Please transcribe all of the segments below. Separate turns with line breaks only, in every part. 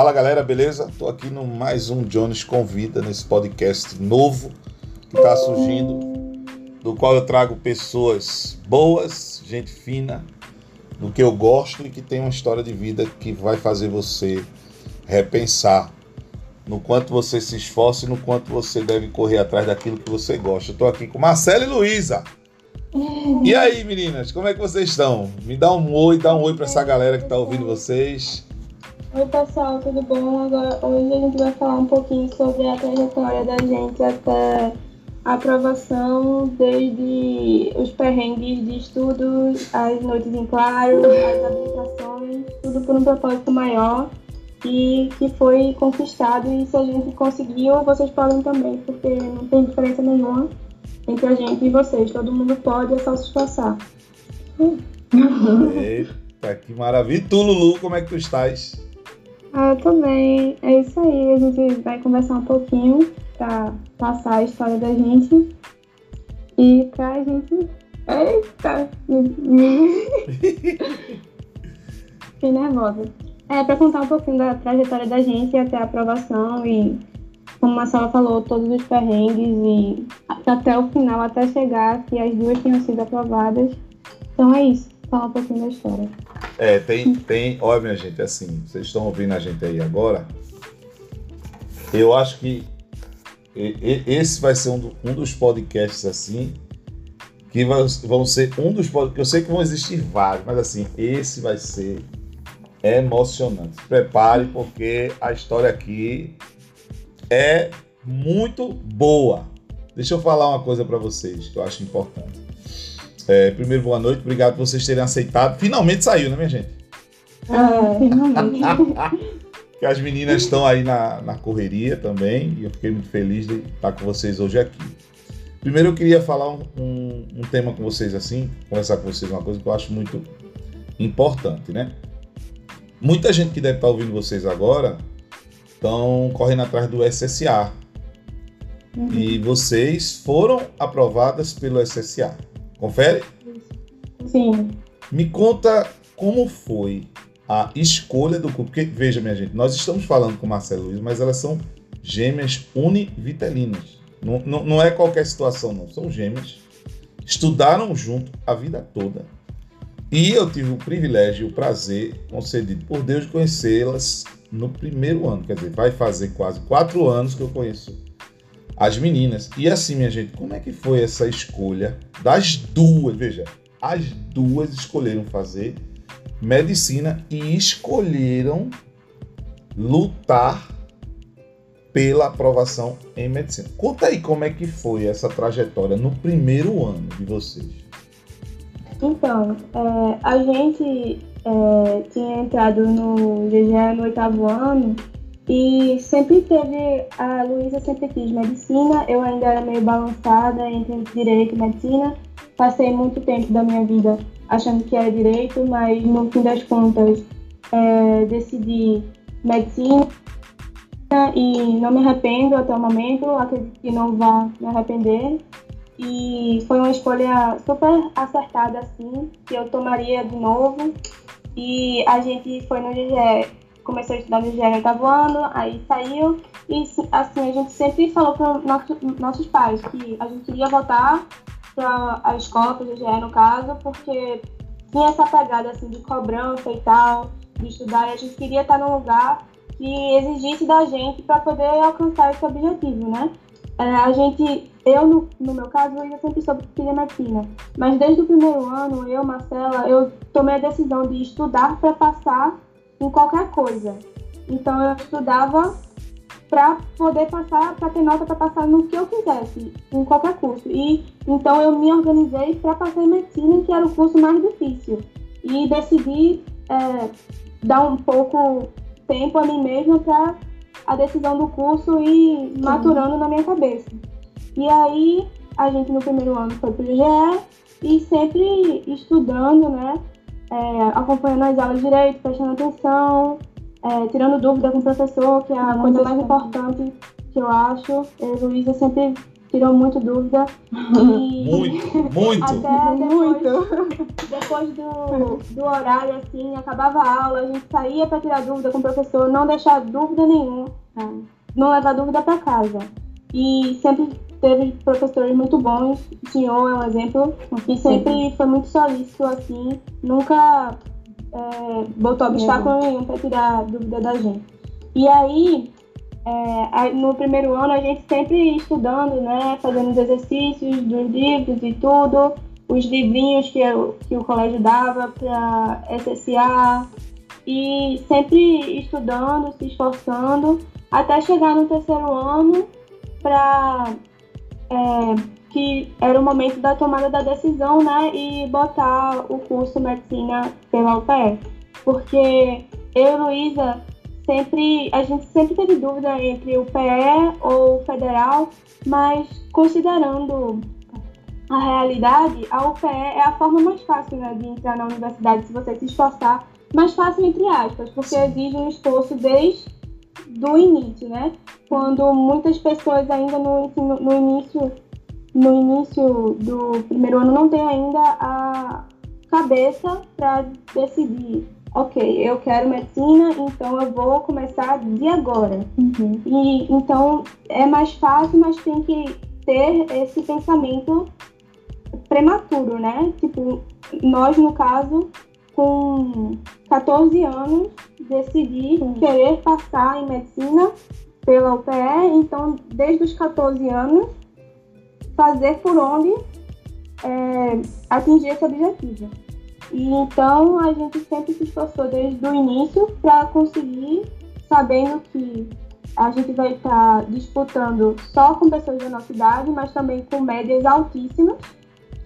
Fala galera, beleza? Tô aqui no mais um Jones Convida, nesse podcast novo que está surgindo, do qual eu trago pessoas boas, gente fina, do que eu gosto e que tem uma história de vida que vai fazer você repensar no quanto você se esforça e no quanto você deve correr atrás daquilo que você gosta. Tô aqui com Marcela e Luísa. E aí, meninas, como é que vocês estão? Me dá um oi, dá um oi para essa galera que está ouvindo vocês.
Oi pessoal, tudo bom? Agora, hoje a gente vai falar um pouquinho sobre a trajetória da gente até a aprovação, desde os perrengues de estudos, as noites em claro, as habilitações, tudo por um propósito maior e que foi conquistado e se a gente conseguiu, vocês podem também, porque não tem diferença nenhuma entre a gente e vocês. Todo mundo pode, é só se esforçar.
Eita, que maravilha. E tu, Lulu, como é que tu estás?
Ah, eu também. É isso aí. A gente vai conversar um pouquinho para passar a história da gente e pra gente. Eita! Fiquei nervosa. É, para contar um pouquinho da trajetória da gente até a aprovação e, como a Marcela falou, todos os perrengues e até o final, até chegar que as duas tinham sido aprovadas. Então é isso, falar um pouquinho da história.
É, tem, tem. Olha, minha gente, assim, vocês estão ouvindo a gente aí agora. Eu acho que esse vai ser um, um dos podcasts assim que vão ser um dos podcasts. Eu sei que vão existir vários, mas assim, esse vai ser emocionante. Prepare, porque a história aqui é muito boa. Deixa eu falar uma coisa para vocês que eu acho importante. É, primeiro, boa noite. Obrigado por vocês terem aceitado. Finalmente saiu, né, minha gente?
Ah, finalmente.
que as meninas estão aí na, na correria também. E eu fiquei muito feliz de estar com vocês hoje aqui. Primeiro, eu queria falar um, um, um tema com vocês assim, conversar com vocês uma coisa que eu acho muito importante, né? Muita gente que deve estar ouvindo vocês agora estão correndo atrás do SSA. Uhum. E vocês foram aprovadas pelo SSA. Confere?
Sim.
Me conta como foi a escolha do curso. Porque, veja, minha gente, nós estamos falando com Marcelo Luiz, mas elas são gêmeas univitelinas. Não, não, não é qualquer situação, não. São gêmeas. Estudaram junto a vida toda. E eu tive o privilégio e o prazer concedido por Deus de conhecê-las no primeiro ano. Quer dizer, vai fazer quase quatro anos que eu conheço as meninas. E assim, minha gente, como é que foi essa escolha das duas? Veja, as duas escolheram fazer medicina e escolheram lutar pela aprovação em medicina. Conta aí como é que foi essa trajetória no primeiro ano de vocês.
Então, é, a gente é, tinha entrado no GGE no oitavo ano e sempre teve, a Luísa sempre quis medicina, eu ainda era meio balançada entre direito e medicina. Passei muito tempo da minha vida achando que era direito, mas no fim das contas é, decidi medicina e não me arrependo até o momento, acredito que não vá me arrepender. E foi uma escolha super acertada, assim, que eu tomaria de novo. E a gente foi no GGE começou a estudar GE oitavo ano, aí saiu, e assim, a gente sempre falou para nosso, nossos pais que a gente queria voltar para a escola, para o no caso, porque tinha essa pegada assim de cobrança e tal, de estudar, e a gente queria estar num lugar que exigisse da gente para poder alcançar esse objetivo, né? É, a gente, eu no, no meu caso, eu sempre soube medicina, mas desde o primeiro ano, eu, Marcela, eu tomei a decisão de estudar para passar em qualquer coisa. Então eu estudava para poder passar, para ter nota para passar no que eu quisesse, em qualquer curso. E então eu me organizei para passar em medicina, que era o curso mais difícil. E decidi é, dar um pouco tempo a mim mesma para a decisão do curso ir Sim. maturando na minha cabeça. E aí a gente no primeiro ano foi para o GE e sempre estudando, né? É, acompanhando as aulas direito, prestando atenção, é, tirando dúvida com o professor, que é a coisa mais importante que eu acho. Eu, Luísa sempre tirou muito dúvida.
E muito, muito.
Até depois, depois do, do horário, assim, acabava a aula, a gente saía para tirar dúvida com o professor, não deixar dúvida nenhuma, não levar dúvida para casa. E sempre teve professores muito bons, o senhor é um exemplo, que sempre foi muito solícito, assim, nunca é, botou obstáculo nenhum para tirar dúvida da gente. E aí, é, no primeiro ano, a gente sempre estudando, né, fazendo os exercícios dos livros e tudo, os livrinhos que, eu, que o colégio dava para SSA, e sempre estudando, se esforçando, até chegar no terceiro ano para é, que era o momento da tomada da decisão, né, e botar o curso medicina pela UPE. Porque eu e Luísa sempre, a gente sempre teve dúvida entre o PE ou o federal, mas considerando a realidade, a UPE é a forma mais fácil né, de entrar na universidade se você se esforçar, mais fácil entre aspas, porque exige um esforço desde do início, né? Quando muitas pessoas ainda no, no início no início do primeiro ano não tem ainda a cabeça para decidir ok, eu quero medicina, então eu vou começar de agora. Uhum. E então é mais fácil, mas tem que ter esse pensamento prematuro, né? Tipo, nós no caso, com 14 anos, decidi uhum. querer passar em medicina pela UPE, então desde os 14 anos fazer por onde é, atingir esse objetivo. E então a gente sempre se esforçou desde o início para conseguir, sabendo que a gente vai estar tá disputando só com pessoas da nossa idade, mas também com médias altíssimas,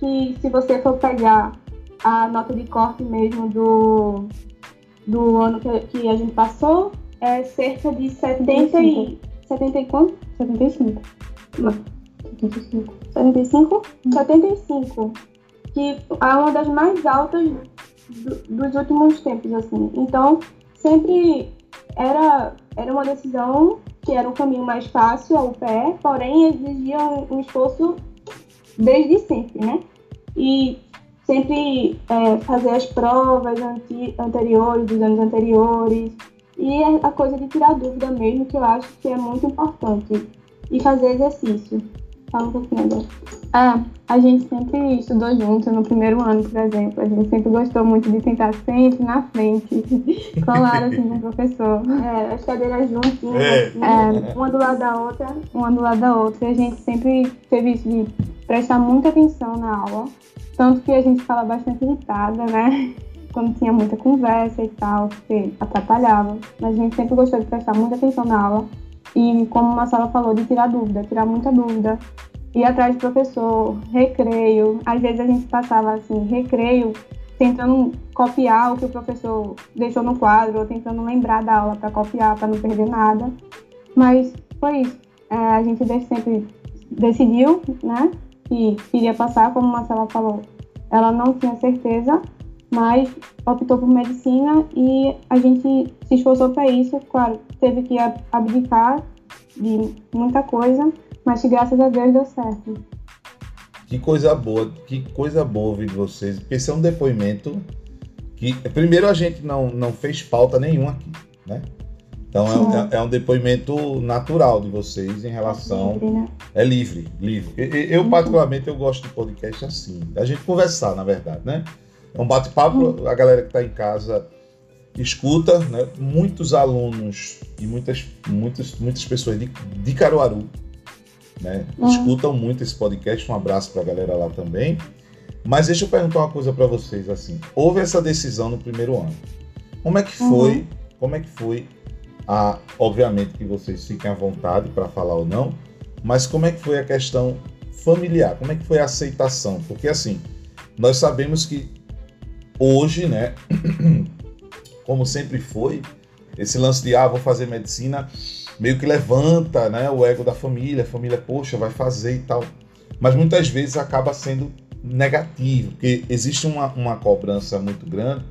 que se você for pegar a nota de corte mesmo do, do ano que, que a gente passou, é cerca de 70 e... 70 e quanto? 75. Não. 75. 75? 75 que é uma das mais altas do, dos últimos tempos, assim. Então, sempre era, era uma decisão que era um caminho mais fácil ao pé, porém exigia um, um esforço desde sempre, né? E sempre é, fazer as provas anti, anteriores, dos anos anteriores, e a coisa de tirar dúvida mesmo, que eu acho que é muito importante, e fazer exercício. Fala um pouquinho agora.
É, a gente sempre estudou junto no primeiro ano, por exemplo. A gente sempre gostou muito de sentar sempre na frente, colar assim com o professor.
É, as cadeiras juntinhas, é. assim, é, uma do lado da outra.
Uma do lado da outra. E a gente sempre teve isso de prestar muita atenção na aula. Tanto que a gente fala bastante irritada, né? Quando tinha muita conversa e tal, porque atrapalhava. Mas a gente sempre gostou de prestar muita atenção na aula e, como a Marcela falou, de tirar dúvida, tirar muita dúvida, ir atrás do professor, recreio. Às vezes a gente passava assim, recreio, tentando copiar o que o professor deixou no quadro, ou tentando lembrar da aula para copiar, para não perder nada. Mas foi isso. É, a gente sempre decidiu, né, que queria passar, como a Marcela falou. Ela não tinha certeza, mas optou por medicina e a gente se esforçou para isso. Claro, teve que abdicar de muita coisa, mas graças a Deus deu certo.
Que coisa boa, que coisa boa ouvir de vocês, esse é um depoimento que, primeiro, a gente não, não fez pauta nenhuma aqui, né? Então é, é, um depoimento natural de vocês em relação. É livre, né? É livre, livre. Eu, uhum. particularmente, eu gosto de podcast assim. A gente conversar, na verdade, né? É um bate-papo, uhum. a galera que está em casa escuta, né? muitos alunos e muitas, muitas, muitas pessoas de, de Caruaru né? Uhum. escutam muito esse podcast. Um abraço para a galera lá também. Mas deixa eu perguntar uma coisa para vocês assim. Houve essa decisão no primeiro ano. Como é que foi? Uhum. Como é que foi? A, obviamente que vocês fiquem à vontade para falar ou não, mas como é que foi a questão familiar? Como é que foi a aceitação? Porque assim, nós sabemos que hoje, né, como sempre foi, esse lance de ah, vou fazer medicina meio que levanta, né, o ego da família, a família, poxa, vai fazer e tal. Mas muitas vezes acaba sendo negativo, porque existe uma, uma cobrança muito grande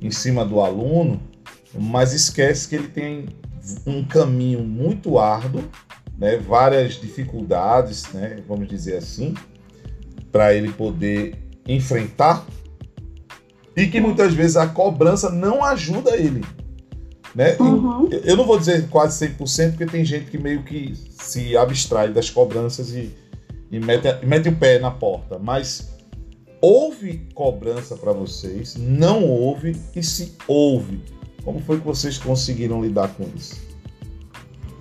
em cima do aluno, mas esquece que ele tem um caminho muito árduo, né, várias dificuldades, né, vamos dizer assim, para ele poder enfrentar e que muitas vezes a cobrança não ajuda ele. Né?
Uhum.
Eu não vou dizer quase 100%, porque tem gente que meio que se abstrai das cobranças e, e mete, mete o pé na porta. Mas houve cobrança para vocês? Não houve? E se houve, como foi que vocês conseguiram lidar com isso?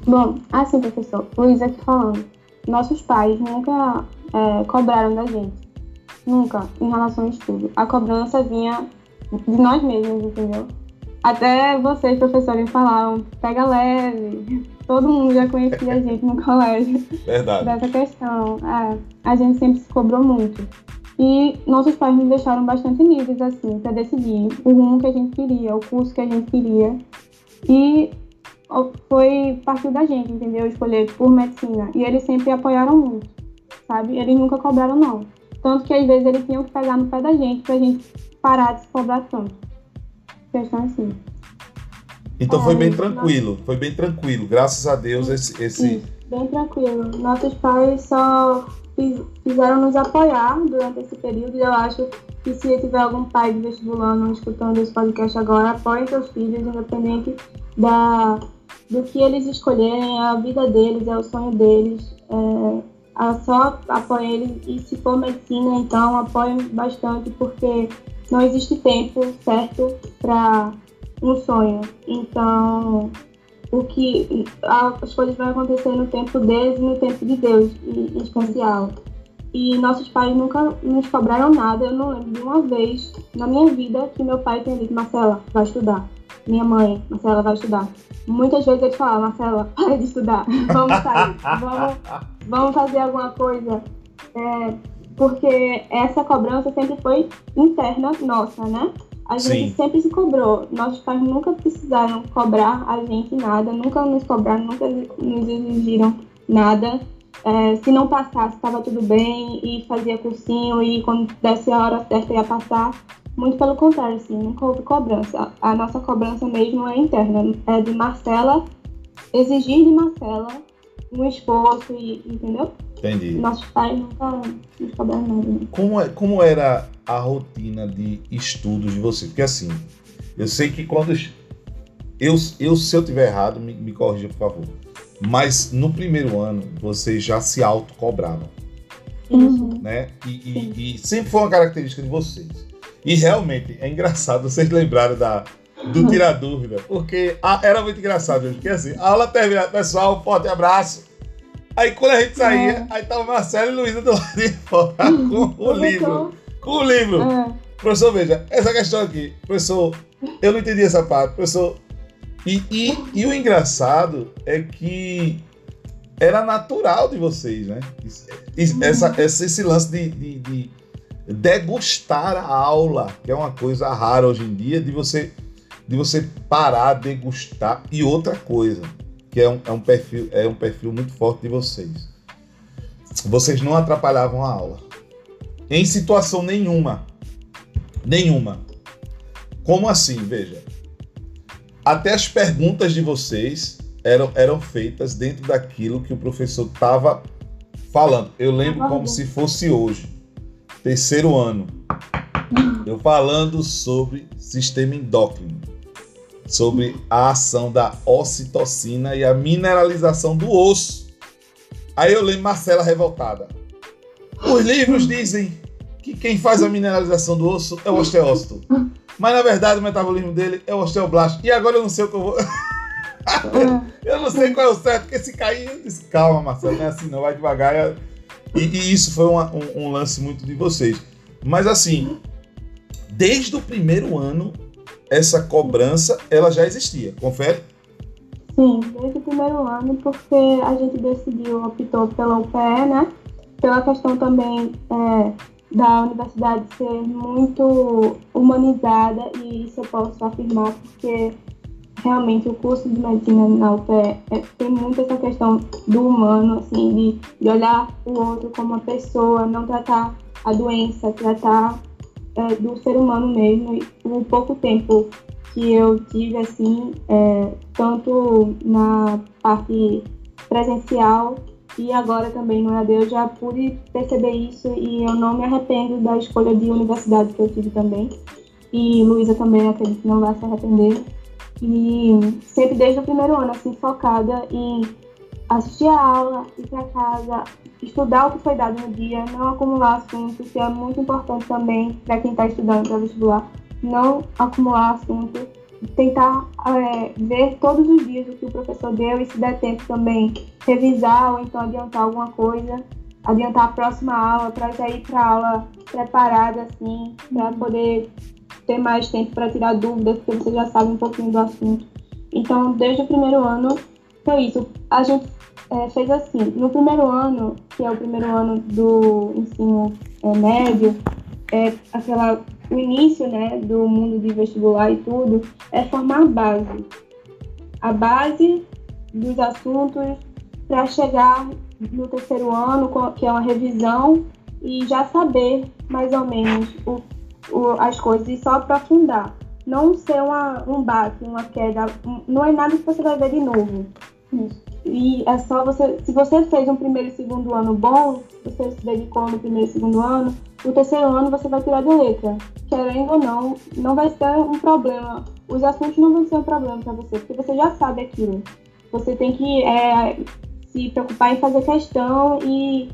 Bom, assim, professor, Luiz aqui falando. Nossos pais nunca é, cobraram da gente. Nunca, em relação ao estudo. A cobrança vinha de nós mesmos, entendeu? Até vocês, professores, falaram, pega leve. Todo mundo já conhecia a gente no colégio.
Verdade.
Dessa questão. É, a gente sempre se cobrou muito. E nossos pais nos deixaram bastante livres, assim, para decidir o rumo que a gente queria, o curso que a gente queria. E foi partir da gente, entendeu? Escolher por medicina. E eles sempre apoiaram muito, sabe? Eles nunca cobraram, não. Tanto que às vezes eles tinham que pegar no pé da gente pra gente parar de se cobrar tanto. Questão assim.
Então foi bem tranquilo, foi bem tranquilo. Graças a Deus esse. esse...
Isso, bem tranquilo. Nossos pais só fizeram nos apoiar durante esse período e eu acho que se tiver algum pai de vestibulando escutando esse podcast agora, apoie seus filhos, independente da, do que eles escolherem, é a vida deles, é o sonho deles. É, só apoie eles e se for medicina, então apoie bastante, porque não existe tempo certo para um sonho. Então, o que as coisas vão acontecer no tempo deles e no tempo de Deus, em especial. E nossos pais nunca nos cobraram nada. Eu não lembro de uma vez na minha vida que meu pai tenha dito: Marcela, vai estudar. Minha mãe, Marcela, vai estudar. Muitas vezes ele fala: Marcela, para de estudar. Vamos sair. vamos, vamos fazer alguma coisa. É, porque essa cobrança sempre foi interna nossa, né? A gente Sim. sempre se cobrou. Nossos pais nunca precisaram cobrar a gente nada, nunca nos cobraram, nunca nos exigiram nada. É, se não passasse, estava tudo bem e fazia cursinho e quando desse a hora certa ia passar. Muito pelo contrário, assim, nunca houve cobrança. A nossa cobrança mesmo é interna, é de Marcela, exigir de Marcela um esforço, e, entendeu?
Entendi.
Nossos pais nunca nos cobraram nada.
Como, é, como era a rotina de estudos de você? Porque assim, eu sei que quando. Eu, eu se eu tiver errado, me, me corrija, por favor. Mas no primeiro ano, vocês já se autocobravam.
Uhum.
Né? E, e, e, sempre foi uma característica de vocês. E realmente é engraçado vocês lembrarem da, do tirar dúvida, porque a, era muito engraçado, porque assim, a aula terminada, pessoal, um forte abraço. Aí quando a gente saía, é. aí tava Marcelo e Luísa do lado de fora com o livro. Com o livro. É. Professor, veja, essa questão aqui, professor, eu não entendi essa parte, professor. E, e, e o engraçado é que era natural de vocês, né? Essa, essa, esse lance de, de, de degustar a aula, que é uma coisa rara hoje em dia, de você de você parar, degustar. E outra coisa, que é um, é um, perfil, é um perfil muito forte de vocês. Vocês não atrapalhavam a aula. Em situação nenhuma. Nenhuma. Como assim? Veja. Até as perguntas de vocês eram, eram feitas dentro daquilo que o professor estava falando. Eu lembro como se fosse hoje. Terceiro ano. Eu falando sobre sistema endócrino sobre a ação da ocitocina e a mineralização do osso. Aí eu lembro Marcela revoltada. Os livros dizem que quem faz a mineralização do osso é o osteócito. Mas na verdade o metabolismo dele é o osteoblasto. E agora eu não sei o que eu vou. eu não sei qual é o certo, porque se cair, eu disse, calma, Marcelo, não é assim não, vai devagar. E, e isso foi uma, um, um lance muito de vocês. Mas assim, desde o primeiro ano, essa cobrança ela já existia, confere?
Sim, desde o primeiro ano, porque a gente decidiu, optou pela UPE, né? Pela questão também é, da universidade ser muito humanizada, e isso eu posso afirmar, porque realmente o curso de medicina na UPE é, tem muito essa questão do humano, assim, de, de olhar o outro como uma pessoa, não tratar a doença, tratar é, do ser humano mesmo. O pouco tempo que eu tive, assim, é, tanto na parte presencial e agora também no EAD eu já pude perceber isso e eu não me arrependo da escolha de universidade que eu tive também. E Luísa também acredito que não vai se arrepender. E sempre desde o primeiro ano, assim, focada em assistir a aula, ir para casa, estudar o que foi dado no dia, não acumular assuntos, que é muito importante também para quem está estudando para vestibular, não acumular assuntos, tentar é, ver todos os dias o que o professor deu e se der tempo também revisar ou então adiantar alguma coisa, adiantar a próxima aula para já ir para a aula preparada assim, para poder ter mais tempo para tirar dúvidas, porque você já sabe um pouquinho do assunto. Então, desde o primeiro ano, foi isso. A gente é, fez assim, no primeiro ano, que é o primeiro ano do ensino é, médio, é aquela o início né, do mundo de vestibular e tudo, é formar a base. A base dos assuntos para chegar no terceiro ano, que é uma revisão, e já saber mais ou menos o, o, as coisas e só aprofundar. Não ser uma, um baque, uma queda, não é nada que você vai ver de novo. Isso. E é só você. Se você fez um primeiro e segundo ano bom, você se dedicou no primeiro e segundo ano, o terceiro ano você vai tirar de letra. Querendo ou não, não vai ser um problema. Os assuntos não vão ser um problema para você, porque você já sabe aquilo. Você tem que é, se preocupar em fazer questão e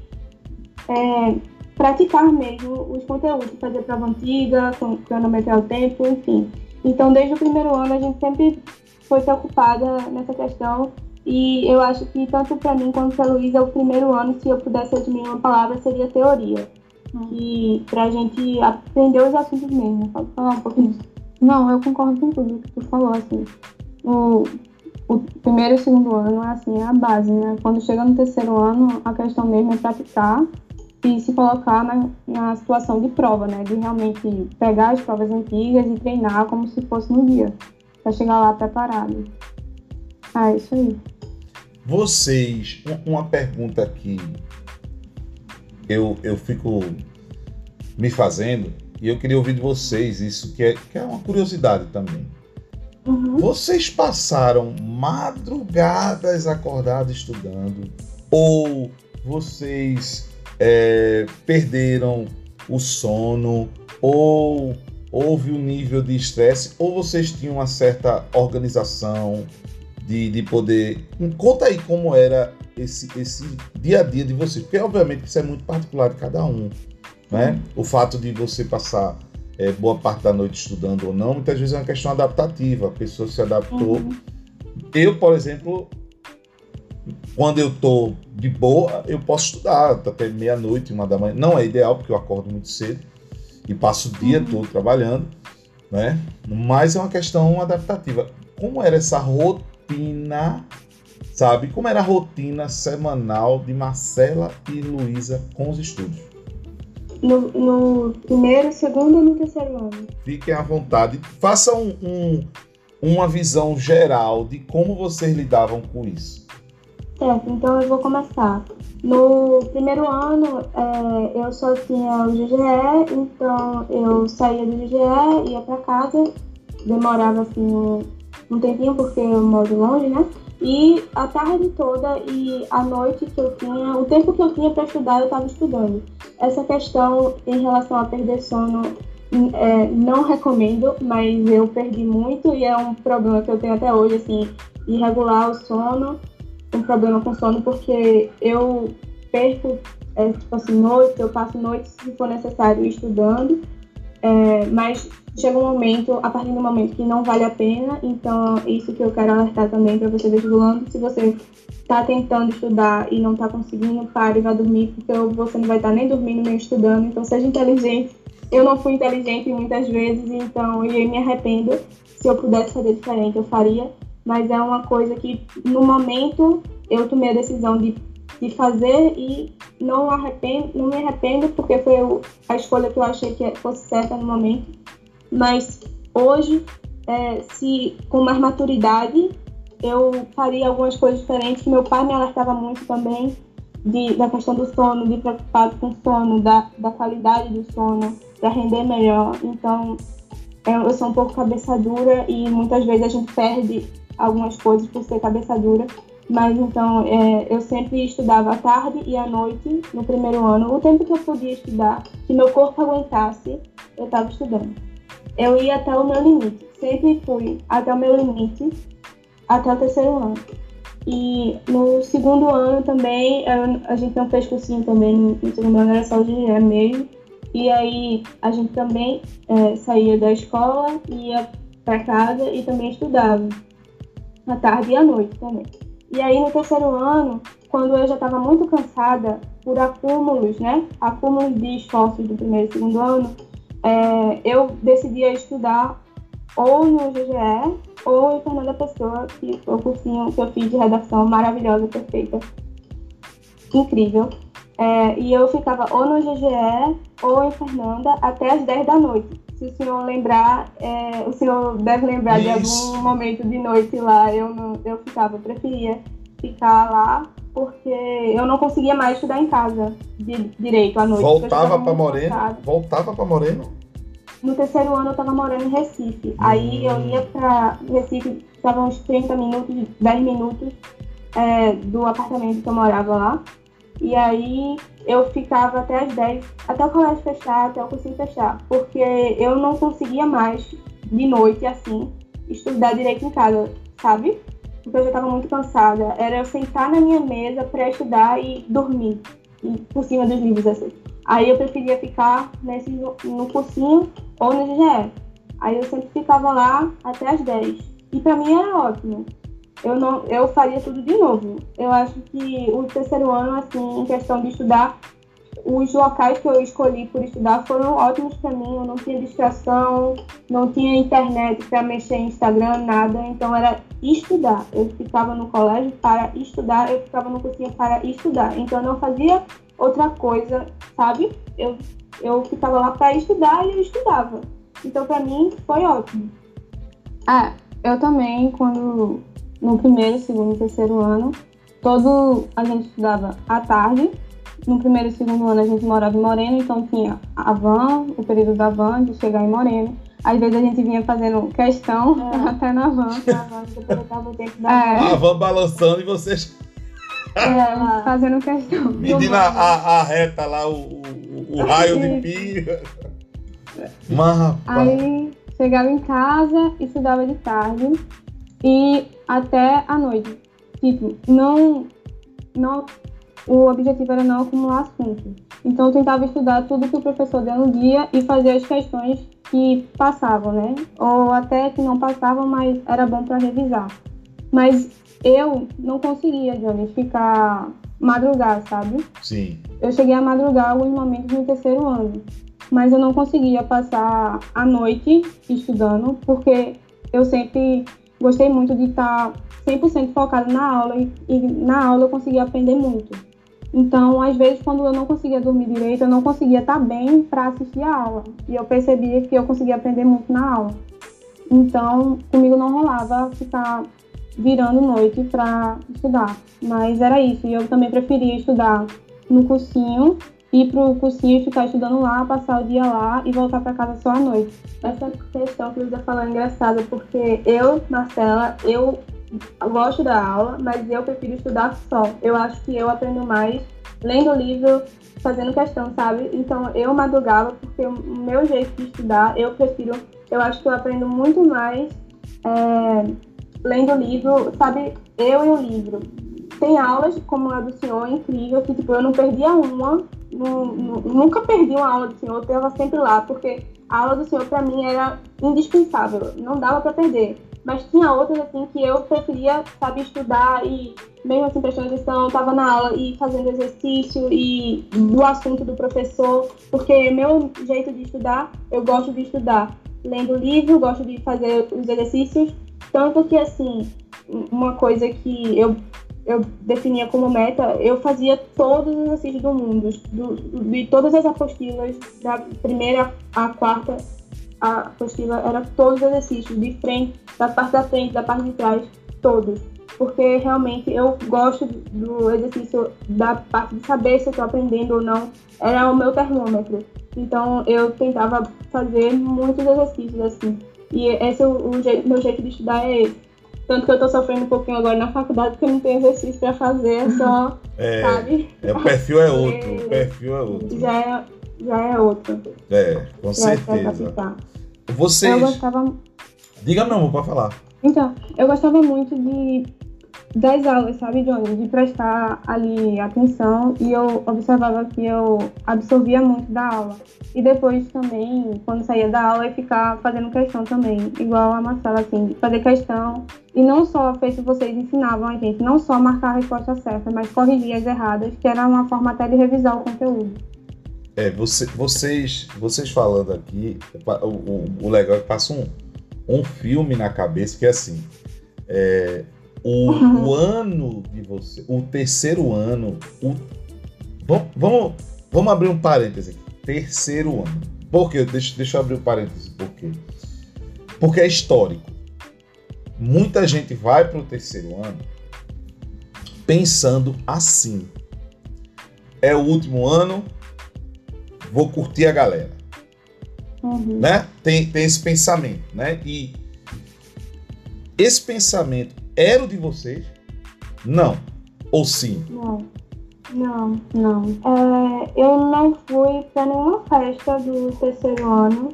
é, praticar mesmo os conteúdos, fazer prova antiga, cronometrar o tempo, enfim. Então, desde o primeiro ano, a gente sempre foi preocupada nessa questão e eu acho que tanto para mim quanto para Luísa, o primeiro ano, se eu pudesse admirar uma palavra, seria teoria. Hum. E para a gente aprender os assuntos mesmo. Pode falar um pouquinho disso?
Não, eu concordo com tudo que tu falou, assim. O, o primeiro e o segundo ano é assim, é a base, né? Quando chega no terceiro ano, a questão mesmo é praticar e se colocar na, na situação de prova, né? De realmente pegar as provas antigas e treinar como se fosse no dia, para chegar lá preparado. É isso aí.
Vocês, uma pergunta que eu, eu fico me fazendo, e eu queria ouvir de vocês isso, que é, que é uma curiosidade também. Uhum. Vocês passaram madrugadas acordados estudando? Ou vocês é, perderam o sono? Ou houve um nível de estresse? Ou vocês tinham uma certa organização? De, de poder. Conta aí como era esse, esse dia a dia de você, porque obviamente isso é muito particular de cada um. Né? O fato de você passar é, boa parte da noite estudando ou não, muitas vezes é uma questão adaptativa, a pessoa se adaptou. Uhum. Eu, por exemplo, quando eu tô de boa, eu posso estudar até meia-noite, uma da manhã. Não é ideal, porque eu acordo muito cedo e passo o dia uhum. todo trabalhando, né? Mas é uma questão adaptativa. Como era essa rotina? Rotina, sabe? Como era a rotina semanal de Marcela e Luísa com os estudos?
No, no, primeiro, segundo e no terceiro ano.
Fiquem à vontade. Façam um, um, uma visão geral de como vocês lidavam com isso.
Certo, então eu vou começar. No primeiro ano, é, eu só tinha o GGE, então eu saía do GGE, ia para casa, demorava assim um tempinho porque eu moro longe, né? E a tarde toda e a noite que eu tinha, o tempo que eu tinha para estudar, eu estava estudando. Essa questão em relação a perder sono, é, não recomendo, mas eu perdi muito e é um problema que eu tenho até hoje, assim, irregular o sono, um problema com sono, porque eu perco, é, tipo assim, noites, eu passo noites se for necessário estudando, é, mas chega um momento, a partir do momento que não vale a pena, então isso que eu quero alertar também para você vestibulando, se você está tentando estudar e não está conseguindo, pare e vá dormir, porque você não vai estar tá nem dormindo nem estudando, então seja inteligente. Eu não fui inteligente muitas vezes, então eu me arrependo. Se eu pudesse fazer diferente, eu faria, mas é uma coisa que no momento eu tomei a decisão de, de fazer e não, arrependo, não me arrependo, porque foi a escolha que eu achei que fosse certa no momento mas hoje, é, se com mais maturidade, eu faria algumas coisas diferentes. Meu pai me alertava muito também de, da questão do sono, de preocupado com o sono, da, da qualidade do sono, para render melhor. Então, eu sou um pouco cabeça dura e muitas vezes a gente perde algumas coisas por ser cabeça dura. Mas então é, eu sempre estudava à tarde e à noite no primeiro ano, o tempo que eu podia estudar, que meu corpo aguentasse, eu estava estudando. Eu ia até o meu limite, sempre fui até o meu limite, até o terceiro ano. E no segundo ano também, a gente não fez cursinho também, no segundo ano era só o GE mesmo. E aí a gente também é, saía da escola, ia para casa e também estudava, à tarde e à noite também. E aí no terceiro ano, quando eu já estava muito cansada por acúmulos, né? Acúmulos de esforços do primeiro e segundo ano, é, eu decidi estudar ou no GGE ou em Fernanda Pessoa, que foi o cursinho que eu fiz de redação maravilhosa, perfeita, incrível. É, e eu ficava ou no GGE ou em Fernanda até as 10 da noite. Se o senhor lembrar, é, o senhor deve lembrar Isso. de algum momento de noite lá. Eu, não, eu ficava, eu preferia ficar lá porque eu não conseguia mais estudar em casa de, direito à noite.
Voltava para Moreno? Voltava para Moreno?
No terceiro ano eu estava morando em Recife. Hum. Aí eu ia para Recife, estava uns 30 minutos, 10 minutos é, do apartamento que eu morava lá. E aí eu ficava até as 10, até o colégio fechar, até o cursinho fechar, porque eu não conseguia mais, de noite assim, estudar direito em casa, sabe? Porque eu já estava muito cansada. Era eu sentar na minha mesa para estudar e dormir por cima dos livros assim. Aí eu preferia ficar nesse, no cursinho ou no GGE. Aí eu sempre ficava lá até as 10. E para mim era ótimo eu não eu faria tudo de novo. Eu acho que o terceiro ano, assim, em questão de estudar, os locais que eu escolhi por estudar foram ótimos para mim. Eu não tinha distração, não tinha internet para mexer em Instagram, nada. Então era estudar. Eu ficava no colégio para estudar, eu ficava no cursinho para estudar. Então eu não fazia outra coisa, sabe? Eu, eu ficava lá para estudar e eu estudava. Então para mim foi ótimo.
Ah, eu também, quando no primeiro, segundo terceiro ano. Todo a gente estudava à tarde. No primeiro e segundo ano a gente morava em Moreno, então tinha a van, o período da van, de chegar em Moreno. Às vezes a gente vinha fazendo questão é. até na van.
é. A van balançando e vocês.
É, fazendo questão.
Medindo a, a, a, reta lá, o, o, o raio de pi.
Mas, Aí chegava em casa, estudava de tarde e até a noite. Tipo, não, não, o objetivo era não acumular assunto. Então eu tentava estudar tudo que o professor deu no dia e fazer as questões que passavam, né? Ou até que não passavam, mas era bom para revisar. Mas eu não conseguia, Johnny, ficar madrugar, sabe?
Sim.
Eu cheguei a madrugar alguns momentos no terceiro ano, mas eu não conseguia passar a noite estudando, porque eu sempre gostei muito de estar 100% focada na aula e, e, na aula eu conseguia aprender muito. Então, às vezes, quando eu não conseguia dormir direito, eu não conseguia estar bem para assistir a aula. E eu percebia que eu conseguia aprender muito na aula. Então, comigo não rolava ficar virando noite para estudar. Mas era isso. E eu também preferia estudar no cursinho ir pro cursinho e ficar estudando lá, passar o dia lá e voltar para casa só à noite. Essa questão que Luísa falou é engraçada, porque eu, Marcela, eu gosto da aula, mas eu prefiro estudar só. Eu acho que eu aprendo mais lendo livro, fazendo questão, sabe? Então eu madrugava, porque o meu jeito de estudar, eu prefiro, eu acho que eu aprendo muito mais é, lendo livro, sabe? Eu e o livro. Tem aulas, como a do senhor, incrível, que tipo, eu não perdia uma, nunca perdi uma aula do senhor, eu estava sempre lá, porque a aula do senhor para mim era indispensável, não dava para perder. Mas tinha outras assim que eu preferia, sabe, estudar e mesmo assim prestando atenção, estava na aula e fazendo exercício e do assunto do professor, porque meu jeito de estudar, eu gosto de estudar lendo livro, gosto de fazer os exercícios, tanto que assim, uma coisa que eu eu definia como meta, eu fazia todos os exercícios do mundo, do, de todas as apostilas, da primeira à quarta a apostila, era todos os exercícios, de frente, da parte da frente, da parte de trás, todos. Porque realmente eu gosto do exercício da parte de saber se eu estou aprendendo ou não, era o meu termômetro. Então eu tentava fazer muitos exercícios assim. E esse é o, o jeito, meu jeito de estudar é esse
Tanto que eu tô sofrendo um pouquinho agora na faculdade porque eu não tenho exercício pra fazer, é só,
É,
sabe?
é, o perfil é outro, o perfil é outro.
Já é, já é outro.
É, com
Já é adaptar. Eu
Vocês.
gostava
Diga não, pode falar.
Então, eu gostava muito de das aulas, sabe, Johnny? De prestar ali atenção e eu observava que eu absorvia muito da aula. E depois também, quando saía da aula, eu ficar fazendo questão também, igual a Marcela, assim, de fazer questão. E não só feito vocês ensinavam a gente, não só marcar a resposta certa, mas corrigir as erradas, que era uma forma até de revisar o conteúdo.
É, você- vocês, vocês falando aqui, o, o- o legal é que passa um, um filme na cabeça que é assim. é, o, o ano de você, o terceiro ano, o, vamos, vamos, vamos abrir um parêntese aqui. Terceiro ano. Por quê? Deixa, deixa eu abrir um parêntese. Por quê? Porque é histórico. Muita gente vai para o terceiro ano pensando assim. É o último ano, vou curtir a galera,
Uhum.
né? Tem, tem esse pensamento, né? E esse pensamento era o de vocês? Não. Ou sim?
Não, não.
Não.
É, eu não fui pra nenhuma festa do terceiro ano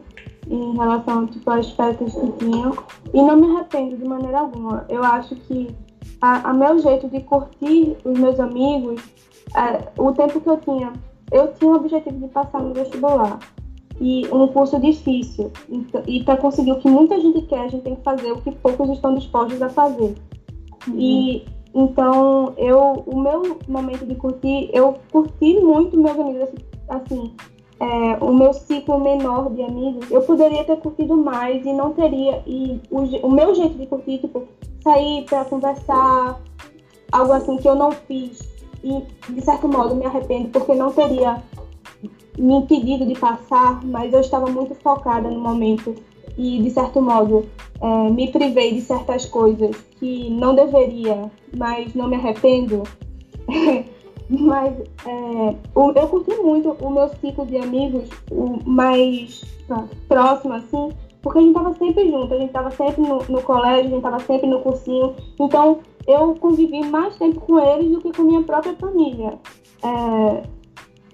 em relação tipo, às festas que tinham e não me arrependo de maneira alguma. Eu acho que a, a meu jeito de curtir os meus amigos, é, o tempo que eu tinha, eu tinha o objetivo de passar no vestibular e um curso difícil. Então, e para conseguir o que muita gente quer, a gente tem que fazer o que poucos estão dispostos a fazer. E então eu, o meu momento de curtir, eu curti muito meus amigos, assim, é, o meu ciclo menor de amigos, eu poderia ter curtido mais e não teria. E o, o meu jeito de curtir, tipo, sair para conversar, algo assim que eu não fiz. E de certo modo me arrependo porque não teria me impedido de passar, mas eu estava muito focada no momento e de certo modo é, me privei de certas coisas que não deveria, mas não me arrependo. mas é, eu curti muito o meu ciclo de amigos, o mais próximo, assim, porque a gente tava sempre junto, a gente tava sempre no, no colégio, a gente tava sempre no cursinho. Então eu convivi mais tempo com eles do que com minha própria família. É,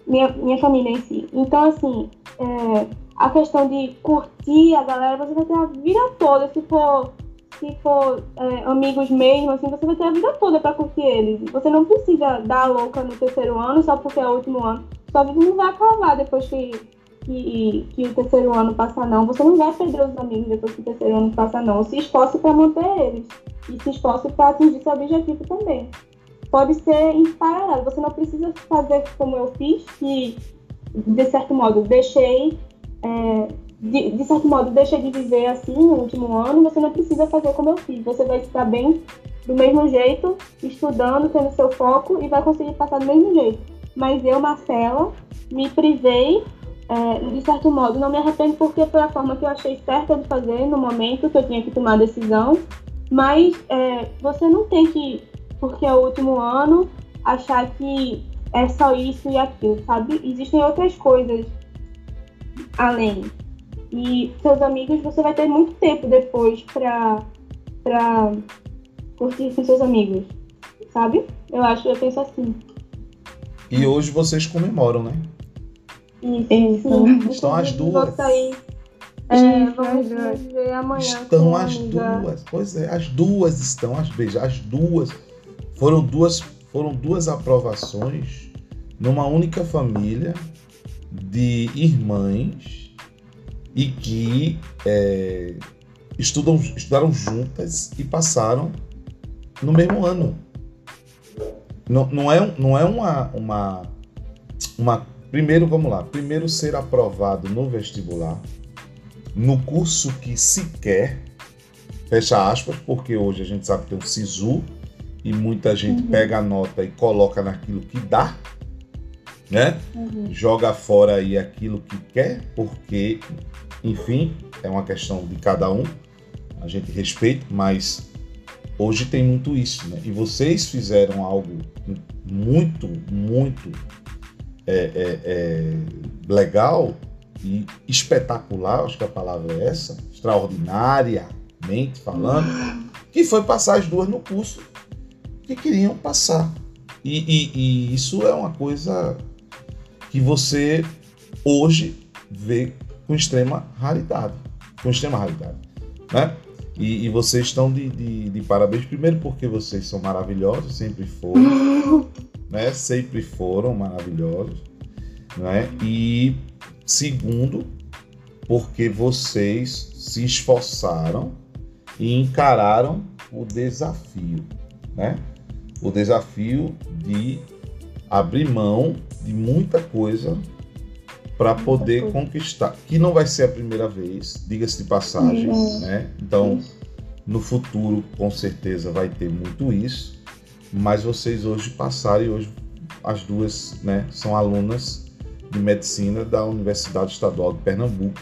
minha, minha família em si. Então, assim, é, a questão de curtir a galera, você vai ter a vida toda. Se for, se for é, amigos mesmo, assim, você vai ter a vida toda pra curtir eles. Você não precisa dar louca no terceiro ano só porque é o último ano. Sua vida não vai acabar depois que, que, que o terceiro ano passar, não. Você não vai perder os amigos depois que o terceiro ano passar, não. Se esforce pra manter eles. E se esforce pra atingir seu objetivo também pode ser em paralelo. Você não precisa fazer como eu fiz, que de certo modo deixei, é, de, de certo modo deixei de viver assim no último ano. Você não precisa fazer como eu fiz. Você vai estar bem do mesmo jeito, estudando, tendo seu foco e vai conseguir passar do mesmo jeito. Mas eu, Marcela, me privei. É, de certo modo, não me arrependo porque foi a forma que eu achei certa de fazer no momento que eu tinha que tomar a decisão. Mas é, você não tem que porque é o último ano, achar que é só isso e aquilo, sabe? Existem outras coisas além. E seus amigos, você vai ter muito tempo depois pra, pra curtir com seus amigos, sabe? Eu acho, eu penso assim.
E hoje vocês comemoram, né?
Isso.
Isso.
Sim.
Estão as duas.
Sair.
É,
É, vamos
as duas.
nos ver amanhã.
Estão
com
as
amiga.
duas. Pois é, as duas estão. As, veja, as duas foram duas foram duas aprovações numa única família de irmãs e que é, estudam, estudaram juntas e passaram no mesmo ano. Não, não é, um- não é uma, uma, uma. Primeiro, vamos lá. Primeiro, ser aprovado no vestibular, no curso que se quer, fecha aspas, porque hoje a gente sabe que tem um SISU e muita gente pega a nota e coloca naquilo que dá, né?
Uhum.
Joga fora aí aquilo que quer, porque, enfim, é uma questão de cada um, a gente respeita, mas hoje tem muito isso, né? E vocês fizeram algo muito, muito é, é, é, legal e espetacular, acho que a palavra é essa, extraordinariamente falando, que foi passar as duas no curso que queriam passar. E, e, e isso é uma coisa que você hoje vê com extrema raridade. Com extrema raridade. Né? E, e vocês estão de, de, de, parabéns, primeiro porque vocês são maravilhosos, sempre foram. né? Sempre foram maravilhosos. Né? E segundo, porque vocês se esforçaram e encararam o desafio, né? O desafio de abrir mão de muita coisa para poder coisa. conquistar, que não vai ser a primeira vez, diga-se de passagem, uhum. né? Então, no futuro, com certeza vai ter muito isso, mas vocês hoje passaram e hoje as duas, né, são alunas de medicina da Universidade Estadual de Pernambuco,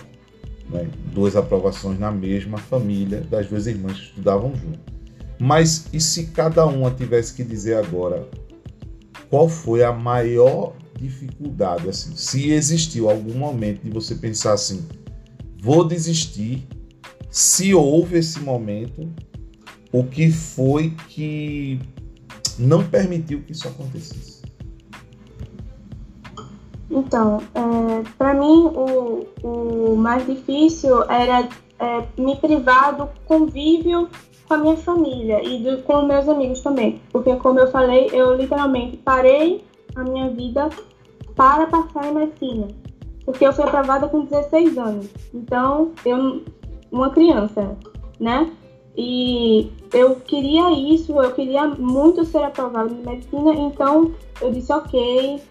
né? duas aprovações na mesma família das duas irmãs que estudavam junto. Mas e se cada uma tivesse que dizer agora qual foi a maior dificuldade, assim, se existiu algum momento de você pensar assim, vou desistir, se houve esse momento, o que foi que não permitiu que isso acontecesse?
Então, é, para mim o, o mais difícil era é, me privar do convívio com a minha família e do, com meus amigos também. Porque, como eu falei, eu literalmente parei a minha vida para passar em medicina. Porque eu fui aprovada com 16 anos. Então, eu, uma criança, né? E eu queria isso, eu queria muito ser aprovada em medicina, então eu disse, ok,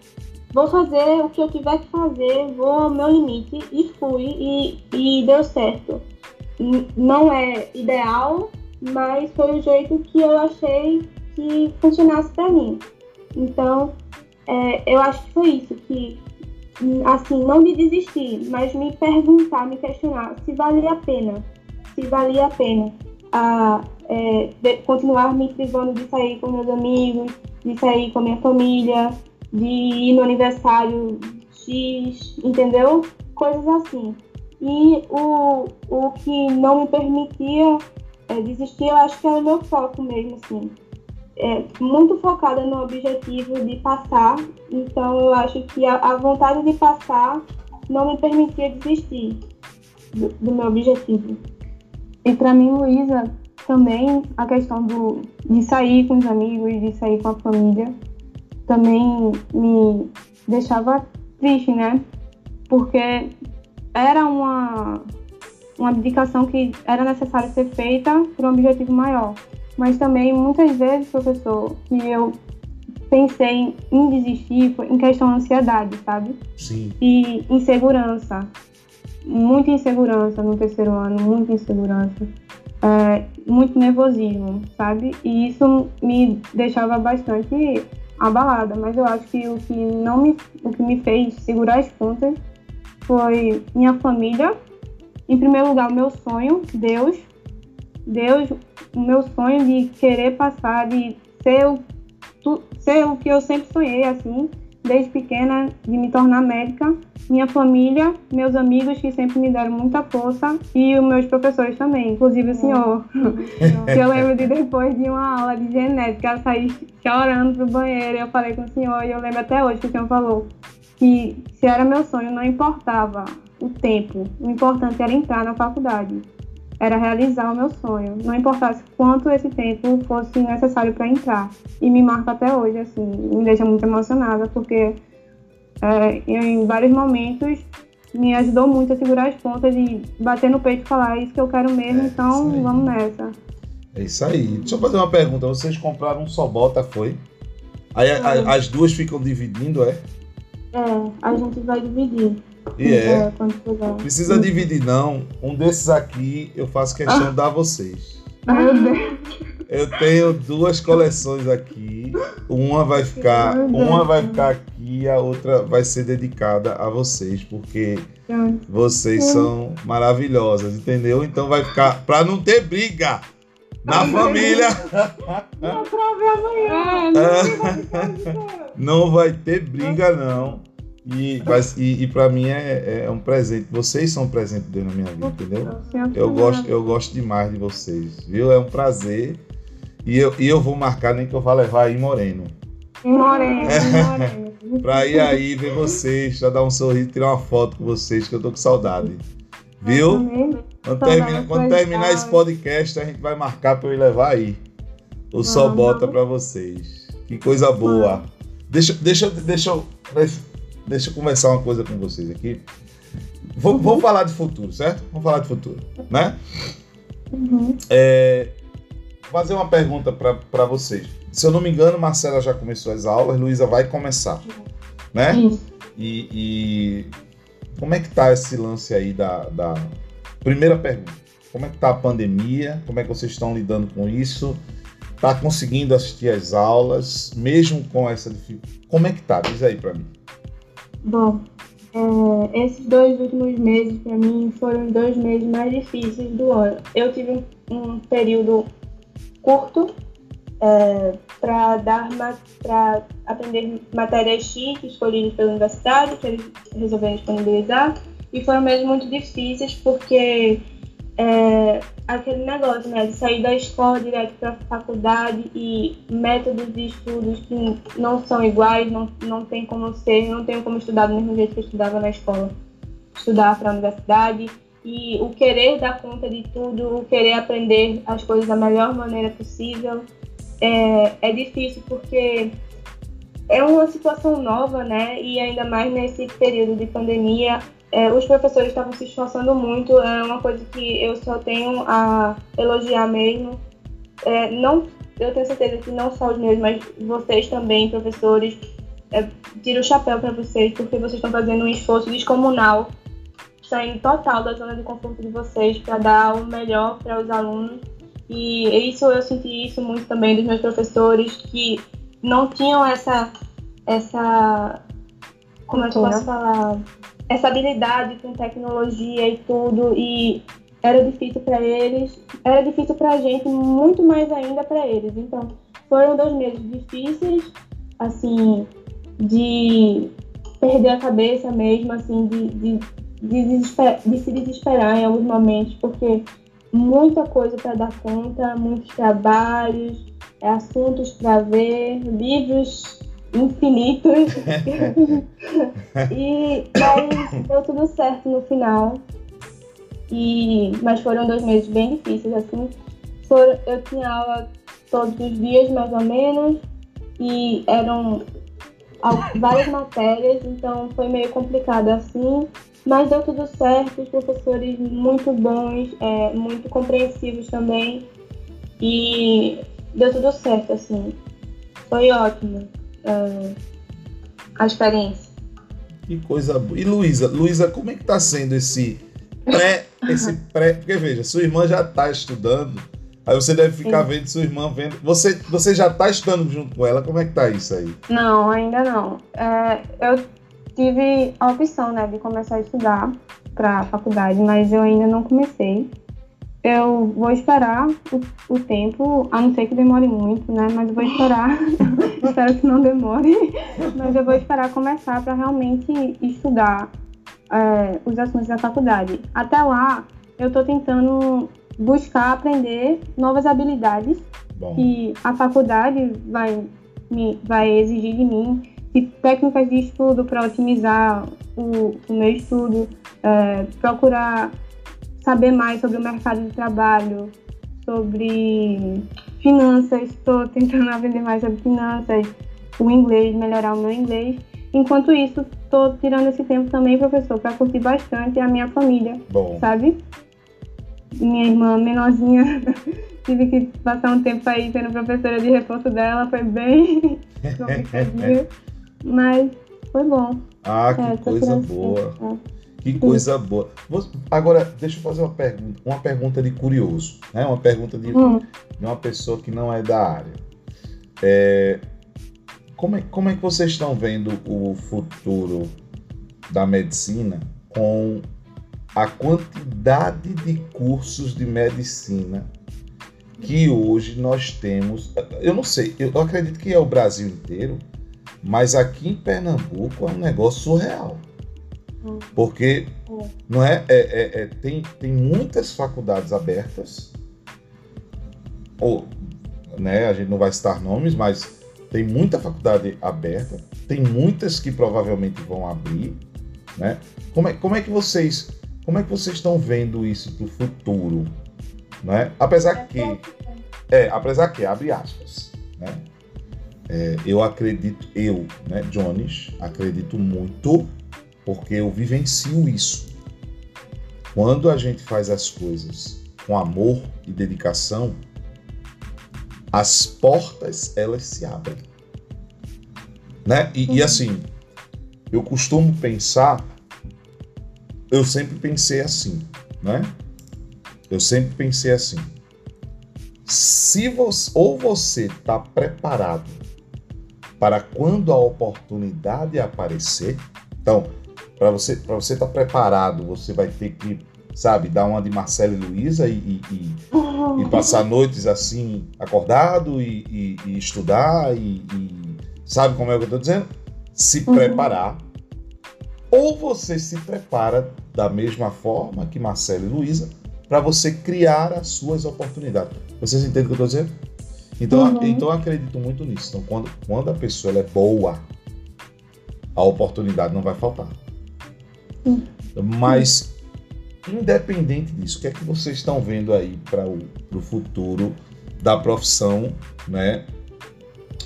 vou fazer o que eu tiver que fazer, vou ao meu limite, e fui, e, e deu certo. Não é ideal, mas foi o jeito que eu achei que funcionasse para mim. Então, é, eu acho que foi isso, que, assim, não de desistir, mas me perguntar, me questionar se valia a pena, se valia a pena a, é, de, continuar me privando de sair com meus amigos, de sair com a minha família, de ir no aniversário X, entendeu? Coisas assim. E o, o que não me permitia é, desistir, eu acho que era o meu foco mesmo, assim. É, muito focada no objetivo de passar, então eu acho que a, a vontade de passar não me permitia desistir do, do meu objetivo.
E para mim, Luísa, também a questão do, de sair com os amigos, de sair com a família, também me deixava triste, né? Porque era uma, uma abdicação que era necessária ser feita por um objetivo maior. Mas também, muitas vezes, professor, que eu pensei em desistir foi em questão de ansiedade, sabe?
Sim.
E insegurança. Muita insegurança no terceiro ano, muita insegurança. É, muito nervosismo, sabe? E isso me deixava bastante abalada, mas eu acho que o que não me, o que me fez segurar as pontas foi minha família em primeiro lugar, o meu sonho, Deus. Deus, o meu sonho de querer passar, de ser o, ser o que eu sempre sonhei, assim, desde pequena, de me tornar médica. Minha família, meus amigos que sempre me deram muita força e os meus professores também, inclusive o senhor. que eu lembro de depois de uma aula de genética, eu saí chorando pro banheiro, eu falei com o senhor e eu lembro até hoje que o senhor falou que se era meu sonho, não importava o tempo. O importante era entrar na faculdade. Era realizar o meu sonho. Não importasse quanto esse tempo fosse necessário para entrar. E me marca até hoje, assim. Me deixa muito emocionada, porque é, em vários momentos me ajudou muito a segurar as pontas e bater no peito e falar: é isso que eu quero mesmo, é, então vamos nessa.
É isso aí. Deixa eu fazer uma pergunta. Vocês compraram um só bota, foi? Aí a, as duas ficam dividindo, é?
É, a gente vai dividir.
E é. é precisa dividir, não. Um desses aqui eu faço questão de dar a vocês.
Meu Deus.
Eu tenho duas coleções aqui. Uma vai ficar, uma vai ficar aqui, a outra vai ser dedicada a vocês, porque vocês são maravilhosas, entendeu? Então vai ficar para não ter briga na família.
Não
vai ter briga não. E, mas, e, e para mim é, é, um presente. Vocês são um presente de Deus na minha vida, entendeu? Eu gosto, eu gosto demais de vocês, viu? É um prazer. E eu, e eu vou marcar nem que eu vá levar aí Moreno.
Moreno, Moreno.
pra ir aí ver vocês, já dar um sorriso, tirar uma foto com vocês, que eu tô com saudade. Viu? Quando, termina, quando terminar esse podcast, a gente vai marcar pra eu ir levar aí. O Sol Bota pra vocês. Que coisa boa. Deixa, deixa, deixa, deixa, deixa eu conversar uma coisa com vocês aqui. Vamos, vamos falar de futuro, certo? Vamos falar de futuro, né? Uhum. É, fazer uma pergunta para vocês. Se eu não me engano, Marcela já começou as aulas, Luísa vai começar, né? E, e, como é que tá esse lance aí da, da... Primeira pergunta. Como é que tá a pandemia? Como é que vocês estão lidando com isso? Tá conseguindo assistir às aulas, mesmo com essa dificuldade? Como é que tá? Diz aí para mim.
Bom, é, esses dois últimos meses para mim foram dois meses mais difíceis do ano. Eu tive um, um período curto é, para dar para aprender matérias X escolhidas pela universidade que eles resolveram disponibilizar e foram mesmo muito difíceis porque é, aquele negócio né de sair da escola direto para a faculdade e métodos de estudos que não são iguais não não tem como ser não tem como estudar do mesmo jeito que eu estudava na escola estudar para a universidade e o querer dar conta de tudo, o querer aprender as coisas da melhor maneira possível é, é difícil porque é uma situação nova, né? E ainda mais nesse período de pandemia, é, os professores estavam se esforçando muito, é uma coisa que eu só tenho a elogiar mesmo. É, não, eu tenho certeza que não só os meus, mas vocês também, professores, é, tiro o chapéu para vocês, porque vocês estão fazendo um esforço descomunal saindo total da zona de conforto de vocês para dar o melhor para os alunos. E isso eu senti isso muito também dos meus professores que não tinham essa essa como é que eu posso falar essa habilidade com tecnologia e tudo e era difícil para eles, era difícil para a gente, muito mais ainda para eles. Então, foram dois meses difíceis, assim, de perder a cabeça mesmo, assim, de, de de, de se desesperar em alguns momentos, porque muita coisa para dar conta, muitos trabalhos, assuntos para ver, livros infinitos. e mas deu tudo certo no final. E, mas foram dois meses bem difíceis, assim. Eu tinha aula todos os dias, mais ou menos, e eram várias matérias, então foi meio complicado assim. Mas deu tudo certo, os professores muito bons, é, muito compreensivos também. E deu tudo certo, assim. Foi ótimo é, a experiência.
Que coisa boa. E Luísa, Luísa, como é que tá sendo esse pré, esse pré, porque veja, sua irmã já está estudando, aí você deve ficar Sim. vendo sua irmã vendo. Você, você já está estudando junto com ela, como é que tá isso aí?
Não, ainda não. É, eu tive a opção né, de começar a estudar para a faculdade, mas eu ainda não comecei. Eu vou esperar o, o, tempo, a não ser que demore muito, né? Mas eu vou esperar, espero que não demore, mas eu vou esperar começar para realmente estudar é, os assuntos da faculdade. Até lá, eu estou tentando buscar aprender novas habilidades Bom. que a faculdade vai, me, vai exigir de mim técnicas de estudo para otimizar o, o, meu estudo, é, procurar saber mais sobre o mercado de trabalho, sobre finanças, estou tentando aprender mais sobre finanças, o inglês, melhorar o meu inglês. Enquanto isso, estou tirando esse tempo também, professor, para curtir bastante a minha família,
Bom.
sabe? Minha irmã menorzinha, tive que passar um tempo aí sendo professora de reforço dela, foi bem complicadinho. Mas foi bom.
Ah, que é, coisa boa. É. Que coisa boa. Agora, deixa eu fazer uma pergunta, uma pergunta de curioso, né? Uma pergunta de, hum. de uma pessoa que não é da área. É, como, é, como é que vocês estão vendo o futuro da medicina com a quantidade de cursos de medicina que hoje nós temos? Eu não sei, eu acredito que é o Brasil inteiro, Mas aqui em Pernambuco é um negócio surreal. Porque não é, é, é, é, tem, tem muitas faculdades abertas, ou né, a gente não vai citar nomes, mas tem muita faculdade aberta, tem muitas que provavelmente vão abrir, né? Como é, como é que vocês como é que vocês estão vendo isso para o futuro, né? Apesar que é, apesar que abre aspas, né? É, eu acredito, eu, né, Jones, acredito muito porque eu vivencio isso. Quando a gente faz as coisas com amor e dedicação, as portas elas se abrem. Né? E, e assim, eu costumo pensar, eu sempre pensei assim, né? Eu sempre pensei assim. Se você, ou você está preparado para quando a oportunidade aparecer, então para você para você estar tá preparado, você vai ter que, sabe, dar uma de Marcelo e Luísa e, e, e, e, passar noites assim, acordado e, estudar e, sabe como é que eu estou dizendo? Se uhum. preparar. Ou você se prepara da mesma forma que Marcelo e Luísa para você criar as suas oportunidades. Vocês entendem o que eu estou dizendo? Então, uhum. então eu acredito muito nisso. Então, quando, quando a pessoa é boa, a oportunidade não vai faltar. Mas, independente disso, o que é que vocês estão vendo aí para o futuro da profissão, né?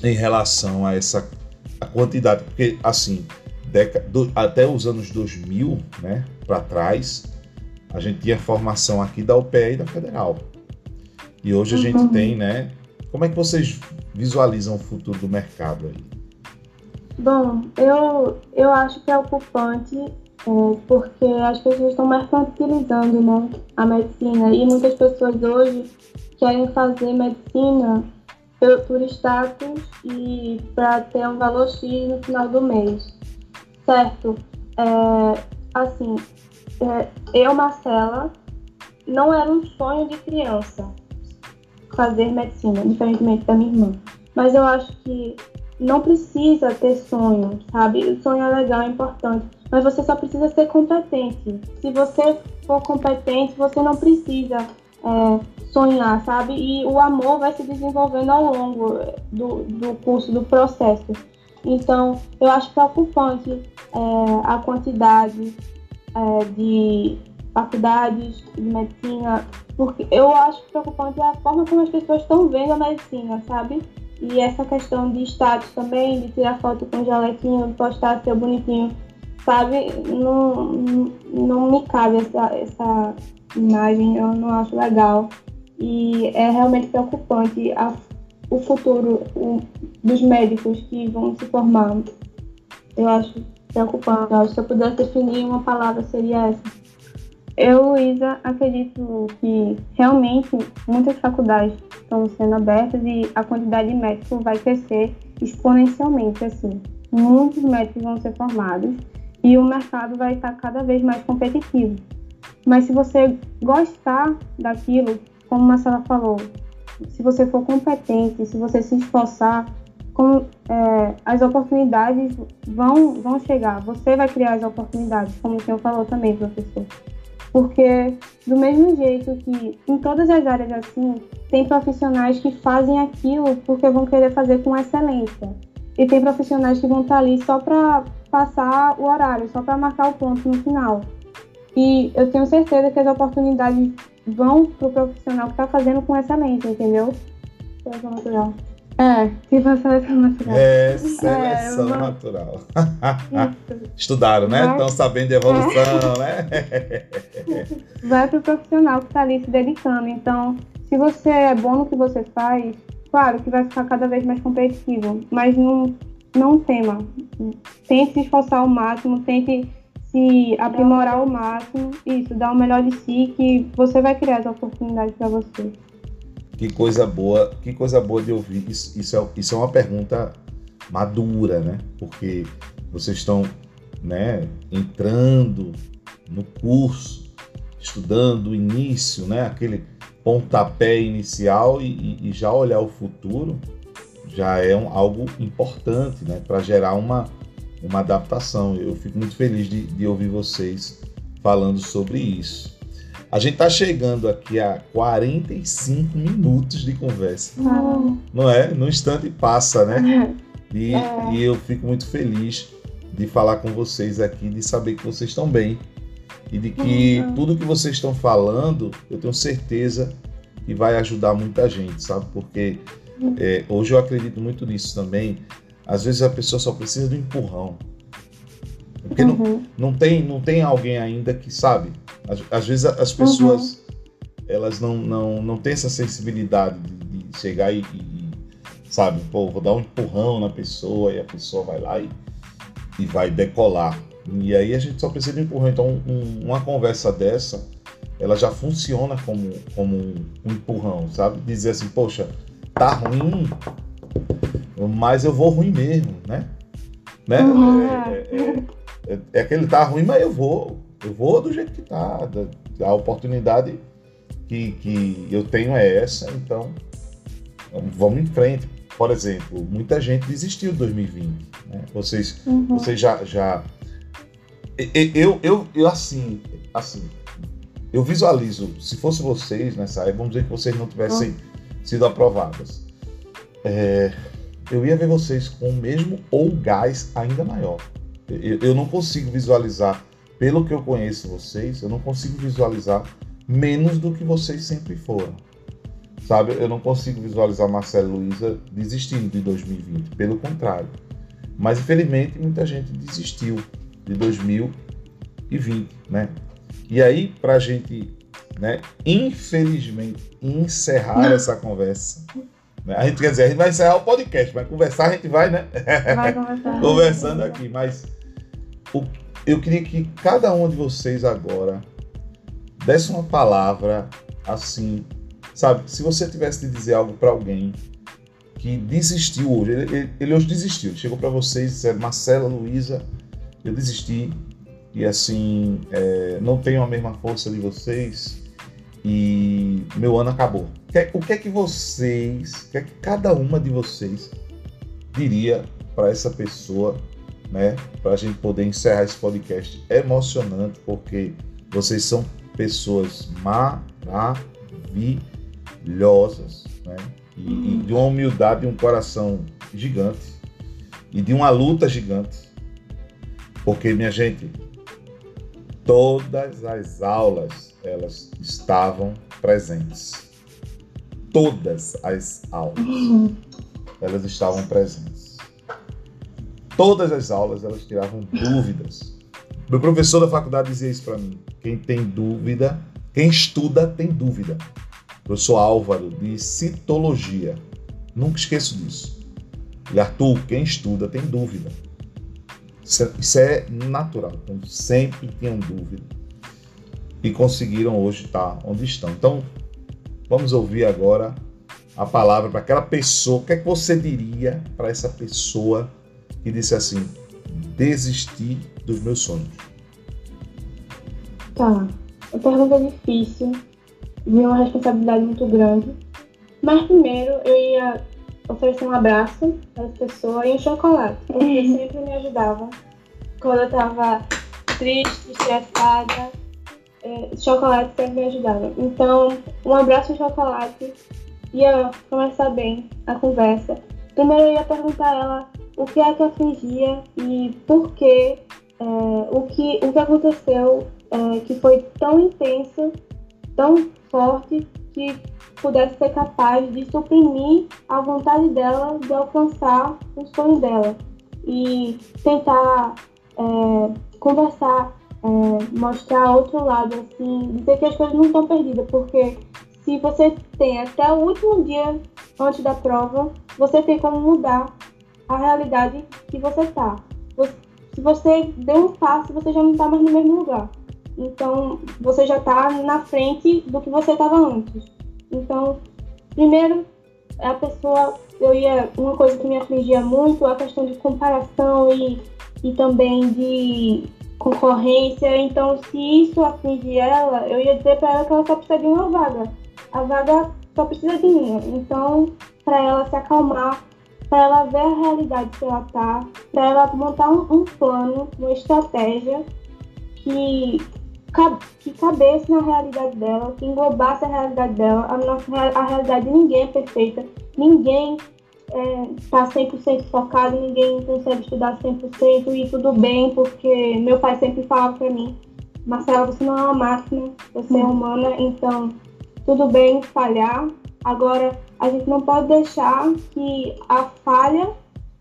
Em relação a essa a quantidade, porque assim, do, até os anos 2000, né, para trás, a gente tinha formação aqui da UPE e da Federal. E hoje a uhum. gente tem, né? Como é que vocês visualizam o futuro do mercado aí?
Bom, eu, eu acho que é ocupante é, porque as pessoas estão mercantilizando né, a medicina e muitas pessoas hoje querem fazer medicina por, por status e para ter um valor X no final do mês. Certo? É, assim, é, eu, Marcela, não era um sonho de criança fazer medicina, diferentemente da minha irmã. Mas eu acho que não precisa ter sonho, sabe? O sonho é legal, é importante, mas você só precisa ser competente. Se você for competente, você não precisa é, sonhar, sabe? E o amor vai se desenvolvendo ao longo do, do curso, do processo. Então, eu acho preocupante é, a quantidade é, de faculdades de medicina, porque eu acho preocupante a forma como as pessoas estão vendo a medicina, sabe? E essa questão de status também, de tirar foto com o jalequinho, postar seu bonitinho, sabe? Não, não me cabe essa, essa imagem, eu não acho legal. E é realmente preocupante a, o futuro o, dos médicos que vão se formar. Eu acho preocupante. Eu acho que se eu pudesse definir uma palavra, seria essa. Eu, Luísa, acredito que realmente muitas faculdades estão sendo abertas e a quantidade de médicos vai crescer exponencialmente, assim. Muitos médicos vão ser formados e o mercado vai estar cada vez mais competitivo. Mas se você gostar daquilo, como a Marcela falou, se você for competente, se você se esforçar, com, é, as oportunidades vão, vão chegar. Você vai criar as oportunidades, como o senhor falou também, professor. Porque, do mesmo jeito que em todas as áreas assim, tem profissionais que fazem aquilo porque vão querer fazer com excelência. E tem profissionais que vão estar ali só para passar o horário, só para marcar o ponto no final. E eu tenho certeza que as oportunidades vão para o profissional que está fazendo com excelência, entendeu? Seleção natural. É, tipo a seleção natural.
É, seleção é, natural. Estudaram, né? Estão sabendo de evolução, é.
né? Vai para o profissional que está ali se dedicando. Então, se você é bom no que você faz, claro que vai ficar cada vez mais competitivo, mas não, não tema. Tente se esforçar ao máximo, tente se aprimorar ao máximo, isso, dar o melhor de si, que você vai criar as oportunidades para você.
Que coisa boa, que coisa boa de ouvir. Isso, isso, é, isso é uma pergunta madura, né? Porque vocês estão né, entrando no curso, estudando o início, né? Aquele pontapé inicial e, e já olhar o futuro. Já é um, algo importante né, para gerar uma, uma adaptação. Eu fico muito feliz de, de ouvir vocês falando sobre isso. A gente está chegando aqui a 45 minutos de conversa.
Ah.
Não é? No instante passa, né? E, é. e eu fico muito feliz de falar com vocês aqui, de saber que vocês estão bem. E de que uhum. tudo que vocês estão falando, eu tenho certeza que vai ajudar muita gente, sabe? Porque. É, hoje eu acredito muito nisso também. Às vezes a pessoa só precisa do empurrão. Porque uhum. não, não, tem, não tem alguém ainda que sabe. Às, às vezes as pessoas uhum. elas não, não, não têm essa sensibilidade de, de chegar e, e, sabe, pô, vou dar um empurrão na pessoa e a pessoa vai lá e, e vai decolar. E aí a gente só precisa de um empurrão. Então um, uma conversa dessa, ela já funciona como, como um, um empurrão, sabe? Dizer assim, poxa, tá ruim, mas eu vou ruim mesmo, né? né? Uhum. É, é, é, é, é aquele tá ruim, mas eu vou. Eu vou do jeito que tá. A oportunidade que, que eu tenho é essa, então vamos em frente. Por exemplo, muita gente desistiu de 2020. Né? Vocês, uhum. vocês já, já. Eu, eu, eu, assim, assim, eu visualizo, se fosse vocês nessa época, vamos dizer que vocês não tivessem uhum. Sido aprovadas. É, eu ia ver vocês com o mesmo ou gás ainda maior. Eu, eu não consigo visualizar, pelo que eu conheço vocês, eu não consigo visualizar menos do que vocês sempre foram. Sabe, eu não consigo visualizar Marcelo Luiza desistindo de 2020, pelo contrário. Mas infelizmente muita gente desistiu de 2020, né? E aí, para a gente, né, infelizmente, encerrar essa conversa, né? a gente quer dizer, a gente vai encerrar o podcast, mas conversar a gente vai, né?
Vai conversar.
Conversando aqui, mas eu queria que cada um de vocês agora desse uma palavra assim, sabe? Se você tivesse de dizer algo para alguém que desistiu hoje, ele, ele, ele hoje desistiu, ele chegou para vocês e disse: Marcela, Luísa, eu desisti e assim, é, não tenho a mesma força de vocês e meu ano acabou. O que é que vocês, o que é que cada uma de vocês diria para essa pessoa né? Para a gente poder encerrar esse podcast emocionante, porque vocês são pessoas maravilhosas, né? E, e de uma humildade e um coração gigante e de uma luta gigante, porque minha gente, todas as aulas elas estavam presentes, todas as aulas elas estavam presentes todas as aulas elas tiravam dúvidas. Meu professor da faculdade dizia isso para mim. Quem tem dúvida, quem estuda tem dúvida. Professor Álvaro, de citologia. Nunca esqueço disso. E Arthur, quem estuda tem dúvida. Isso é, é natural. Então, sempre tinham dúvida. E conseguiram hoje estar onde estão. Então, vamos ouvir agora a palavra para aquela pessoa. O que é que você diria para essa pessoa e disse assim: desisti dos meus sonhos?
Tá, a pergunta é difícil, vi uma responsabilidade muito grande, mas primeiro eu ia oferecer um abraço para as pessoas e um chocolate, porque uhum. sempre me ajudavam quando eu estava triste, estressada. É, chocolate sempre me ajudava. Então, um abraço chocolate ia começar bem a conversa. Primeiro eu ia perguntar a ela o que é que afligia e por que, é, o, que o que aconteceu é, que foi tão intenso, tão forte, que pudesse ser capaz de suprimir a vontade dela de alcançar o sonho dela. E tentar é, conversar, é, mostrar outro lado, assim, dizer que as coisas não estão perdidas, porque se você tem até o último dia antes da prova, você tem como mudar a realidade que você está. Se você deu um passo, você já não está mais no mesmo lugar. Então, você já está na frente do que você estava antes. Então, primeiro, a pessoa, eu ia, uma coisa que me afligia muito a questão de comparação e, e também de concorrência. Então, se isso afligir ela, eu ia dizer para ela que ela só precisa de uma vaga. A vaga só precisa de mim. Então, para ela se acalmar para ela ver a realidade que ela tá, para ela montar um, um, plano, uma estratégia que, que cabesse na realidade dela, que englobasse a realidade dela. A, nossa, a realidade de ninguém é perfeita, ninguém está é, 100% focado, ninguém consegue estudar 100% e tudo bem, porque meu pai sempre falava para mim, Marcela, você não é uma máquina, você é humana, então tudo bem falhar. Agora, a gente não pode deixar que a falha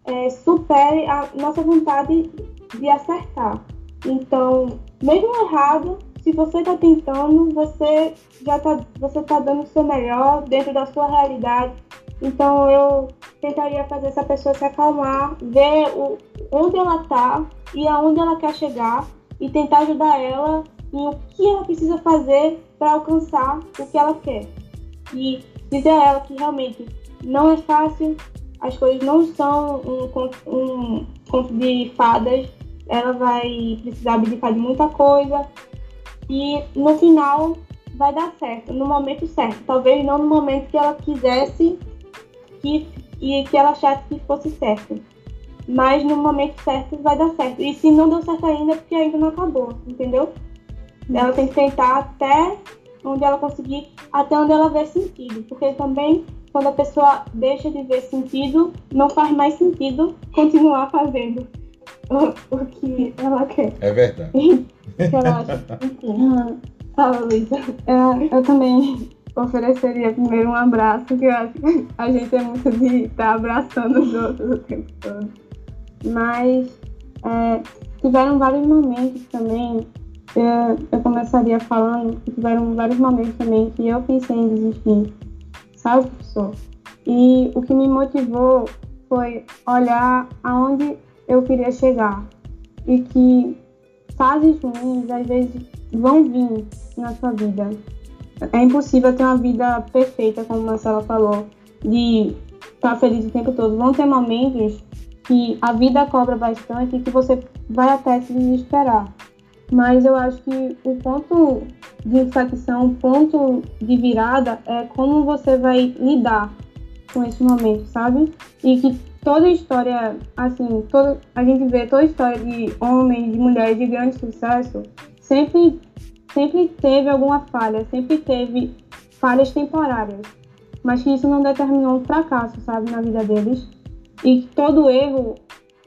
é, supere a nossa vontade de acertar. Então, mesmo errado, se você está tentando, você já está você tá dando o seu melhor dentro da sua realidade. Então, eu tentaria fazer essa pessoa se acalmar, ver o, onde ela está e aonde ela quer chegar e tentar ajudar ela em o que ela precisa fazer para alcançar o que ela quer. E dizer a ela que realmente não é fácil, as coisas não são um conto, um de fadas, ela vai precisar abdicar de muita coisa e no final vai dar certo, no momento certo. Talvez não no momento que ela quisesse que, e que ela achasse que fosse certo. Mas no momento certo vai dar certo. E se não deu certo ainda, é porque ainda não acabou, entendeu? Ela tem que tentar até onde ela conseguir, até onde ela vê sentido. Porque também, quando a pessoa deixa de ver sentido, não faz mais sentido continuar fazendo o, o que ela quer.
É verdade.
Enfim. Fala, Luísa.
Eu, eu também ofereceria primeiro um abraço, que eu acho que a gente é muito de estar abraçando os outros o tempo todo. Mas é, tiveram vários momentos também eu, eu começaria falando que tiveram vários momentos também que eu pensei em desistir, sabe, professor? E o que me motivou foi olhar aonde eu queria chegar e que fases ruins às vezes vão vir na sua vida. É impossível ter uma vida perfeita, como a Marcela falou, de estar feliz o tempo todo. Vão ter momentos que a vida cobra bastante e que você vai até se desesperar. Mas eu acho que o ponto de inflexão, o ponto de virada é como você vai lidar com esse momento, sabe? E que toda história, assim, toda, a gente vê toda história de homens, de mulheres de grande sucesso, sempre, sempre teve alguma falha, sempre teve falhas temporárias, mas que isso não determinou um fracasso, sabe, na vida deles. E que todo erro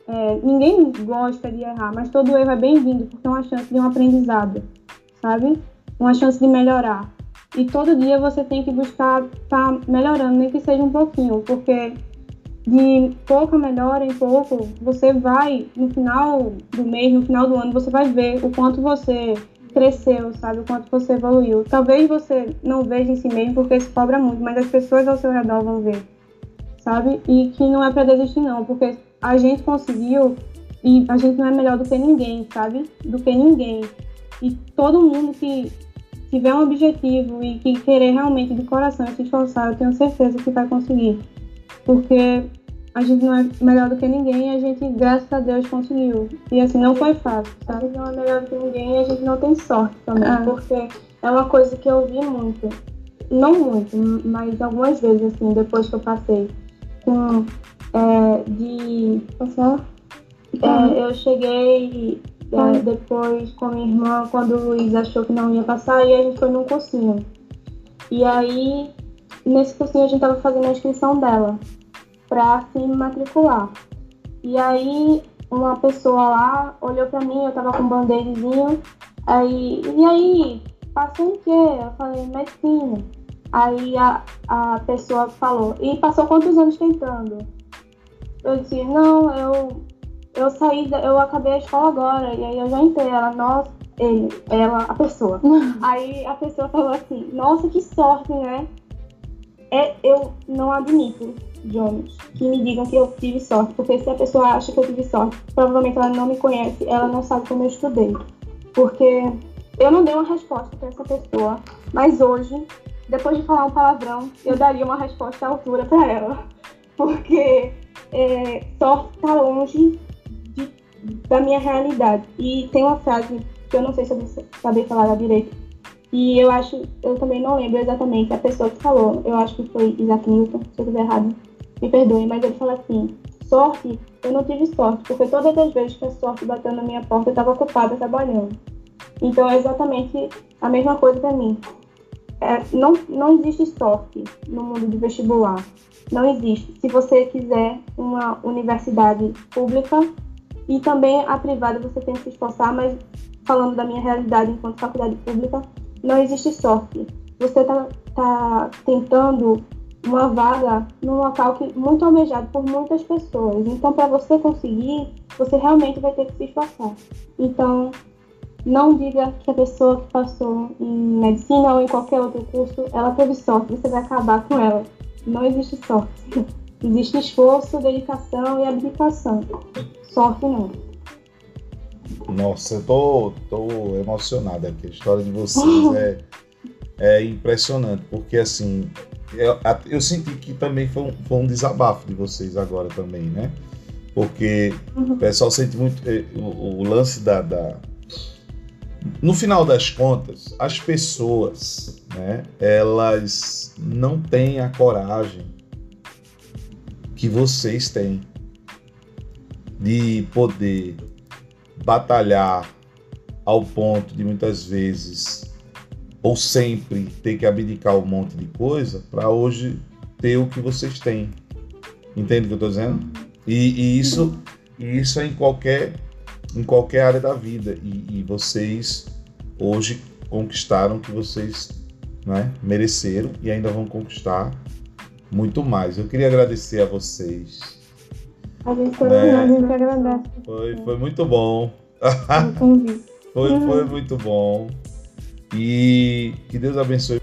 é, ninguém gosta de errar, mas todo erro é bem-vindo, porque é uma chance de um aprendizado, sabe? Uma chance de melhorar. E todo dia você tem que buscar estar tá melhorando, nem que seja um pouquinho, porque de pouco a melhora em pouco, você vai, no final do mês, no final do ano, você vai ver o quanto você cresceu, sabe? O quanto você evoluiu. Talvez você não veja em si mesmo porque se cobra muito, mas as pessoas ao seu redor vão ver, sabe? E que não é para desistir, não, porque a gente conseguiu e a gente não é melhor do que ninguém, sabe? Do que ninguém. E todo mundo que tiver um objetivo e que querer realmente de coração se esforçar, eu tenho certeza que vai conseguir. Porque a gente não é melhor do que ninguém e a gente, graças a Deus, conseguiu. E assim, não foi fácil, sabe?
A gente não é melhor do que ninguém e a gente não tem sorte também, é. porque é uma coisa que eu vi muito. Não muito, mas algumas vezes, assim, depois que eu passei com é, de. Passar? É, eu cheguei é, depois com a minha irmã quando o Luiz achou que não ia passar e a gente foi num cursinho. E aí, nesse cursinho a gente tava fazendo a inscrição dela pra se matricular. E aí, uma pessoa lá olhou pra mim, eu tava com um band-aidzinho, aí, e aí, passou em quê? Eu falei, medicina. Aí a, a pessoa falou, e passou quantos anos tentando? Eu disse, não, eu, eu saí, eu acabei a escola agora, e aí eu já entrei. Ela, nossa, ele, ela, a pessoa. aí a pessoa falou assim, nossa, que sorte, né? É, eu não admito, Jones, que me digam que eu tive sorte, porque se a pessoa acha que eu tive sorte, provavelmente ela não me conhece, ela não sabe como eu estudei. Porque eu não dei uma resposta para essa pessoa, mas hoje, depois de falar um palavrão, eu daria uma resposta à altura para ela. Porque é, só está longe de, da minha realidade. E tem uma frase que eu não sei se eu saber falar direito. E eu acho, eu também não lembro exatamente a pessoa que falou. Eu acho que foi Isaac Newton, se eu estiver errado. Me perdoem, mas ele fala assim: sorte, eu não tive sorte, porque todas as vezes que a sorte bateu na minha porta, eu estava ocupada trabalhando. Então é exatamente a mesma coisa para mim. É, não, não existe sorte no mundo do vestibular. Não existe. Se você quiser uma universidade pública e também a privada, você tem que se esforçar, mas falando da minha realidade enquanto faculdade pública, não existe sorte. Você está tá tentando uma vaga num local que muito almejado por muitas pessoas. Então, para você conseguir, você realmente vai ter que se esforçar. Então, não diga que a pessoa que passou em medicina ou em qualquer outro curso, ela teve sorte, você vai acabar com ela. Não existe sorte. Existe esforço, dedicação e abdicação. Sorte não.
Nossa, eu tô, tô emocionado aqui. A história de vocês é, é impressionante, porque assim, eu, eu senti que também foi um, foi um, desabafo de vocês agora também, né? Porque uhum. o pessoal sente muito eh, o, o lance da, da, No final das contas, as pessoas, né? Elas não têm a coragem que vocês têm de poder batalhar ao ponto de muitas vezes ou sempre ter que abdicar um monte de coisa para hoje ter o que vocês têm. Entende o que eu estou dizendo? E, e, isso, e isso é em qualquer, em qualquer área da vida. E, e vocês hoje conquistaram o que vocês né, mereceram e ainda vão conquistar muito mais. Eu queria agradecer a vocês.
A gente, né? a gente.
Foi, foi muito bom. foi, foi muito bom. E que Deus abençoe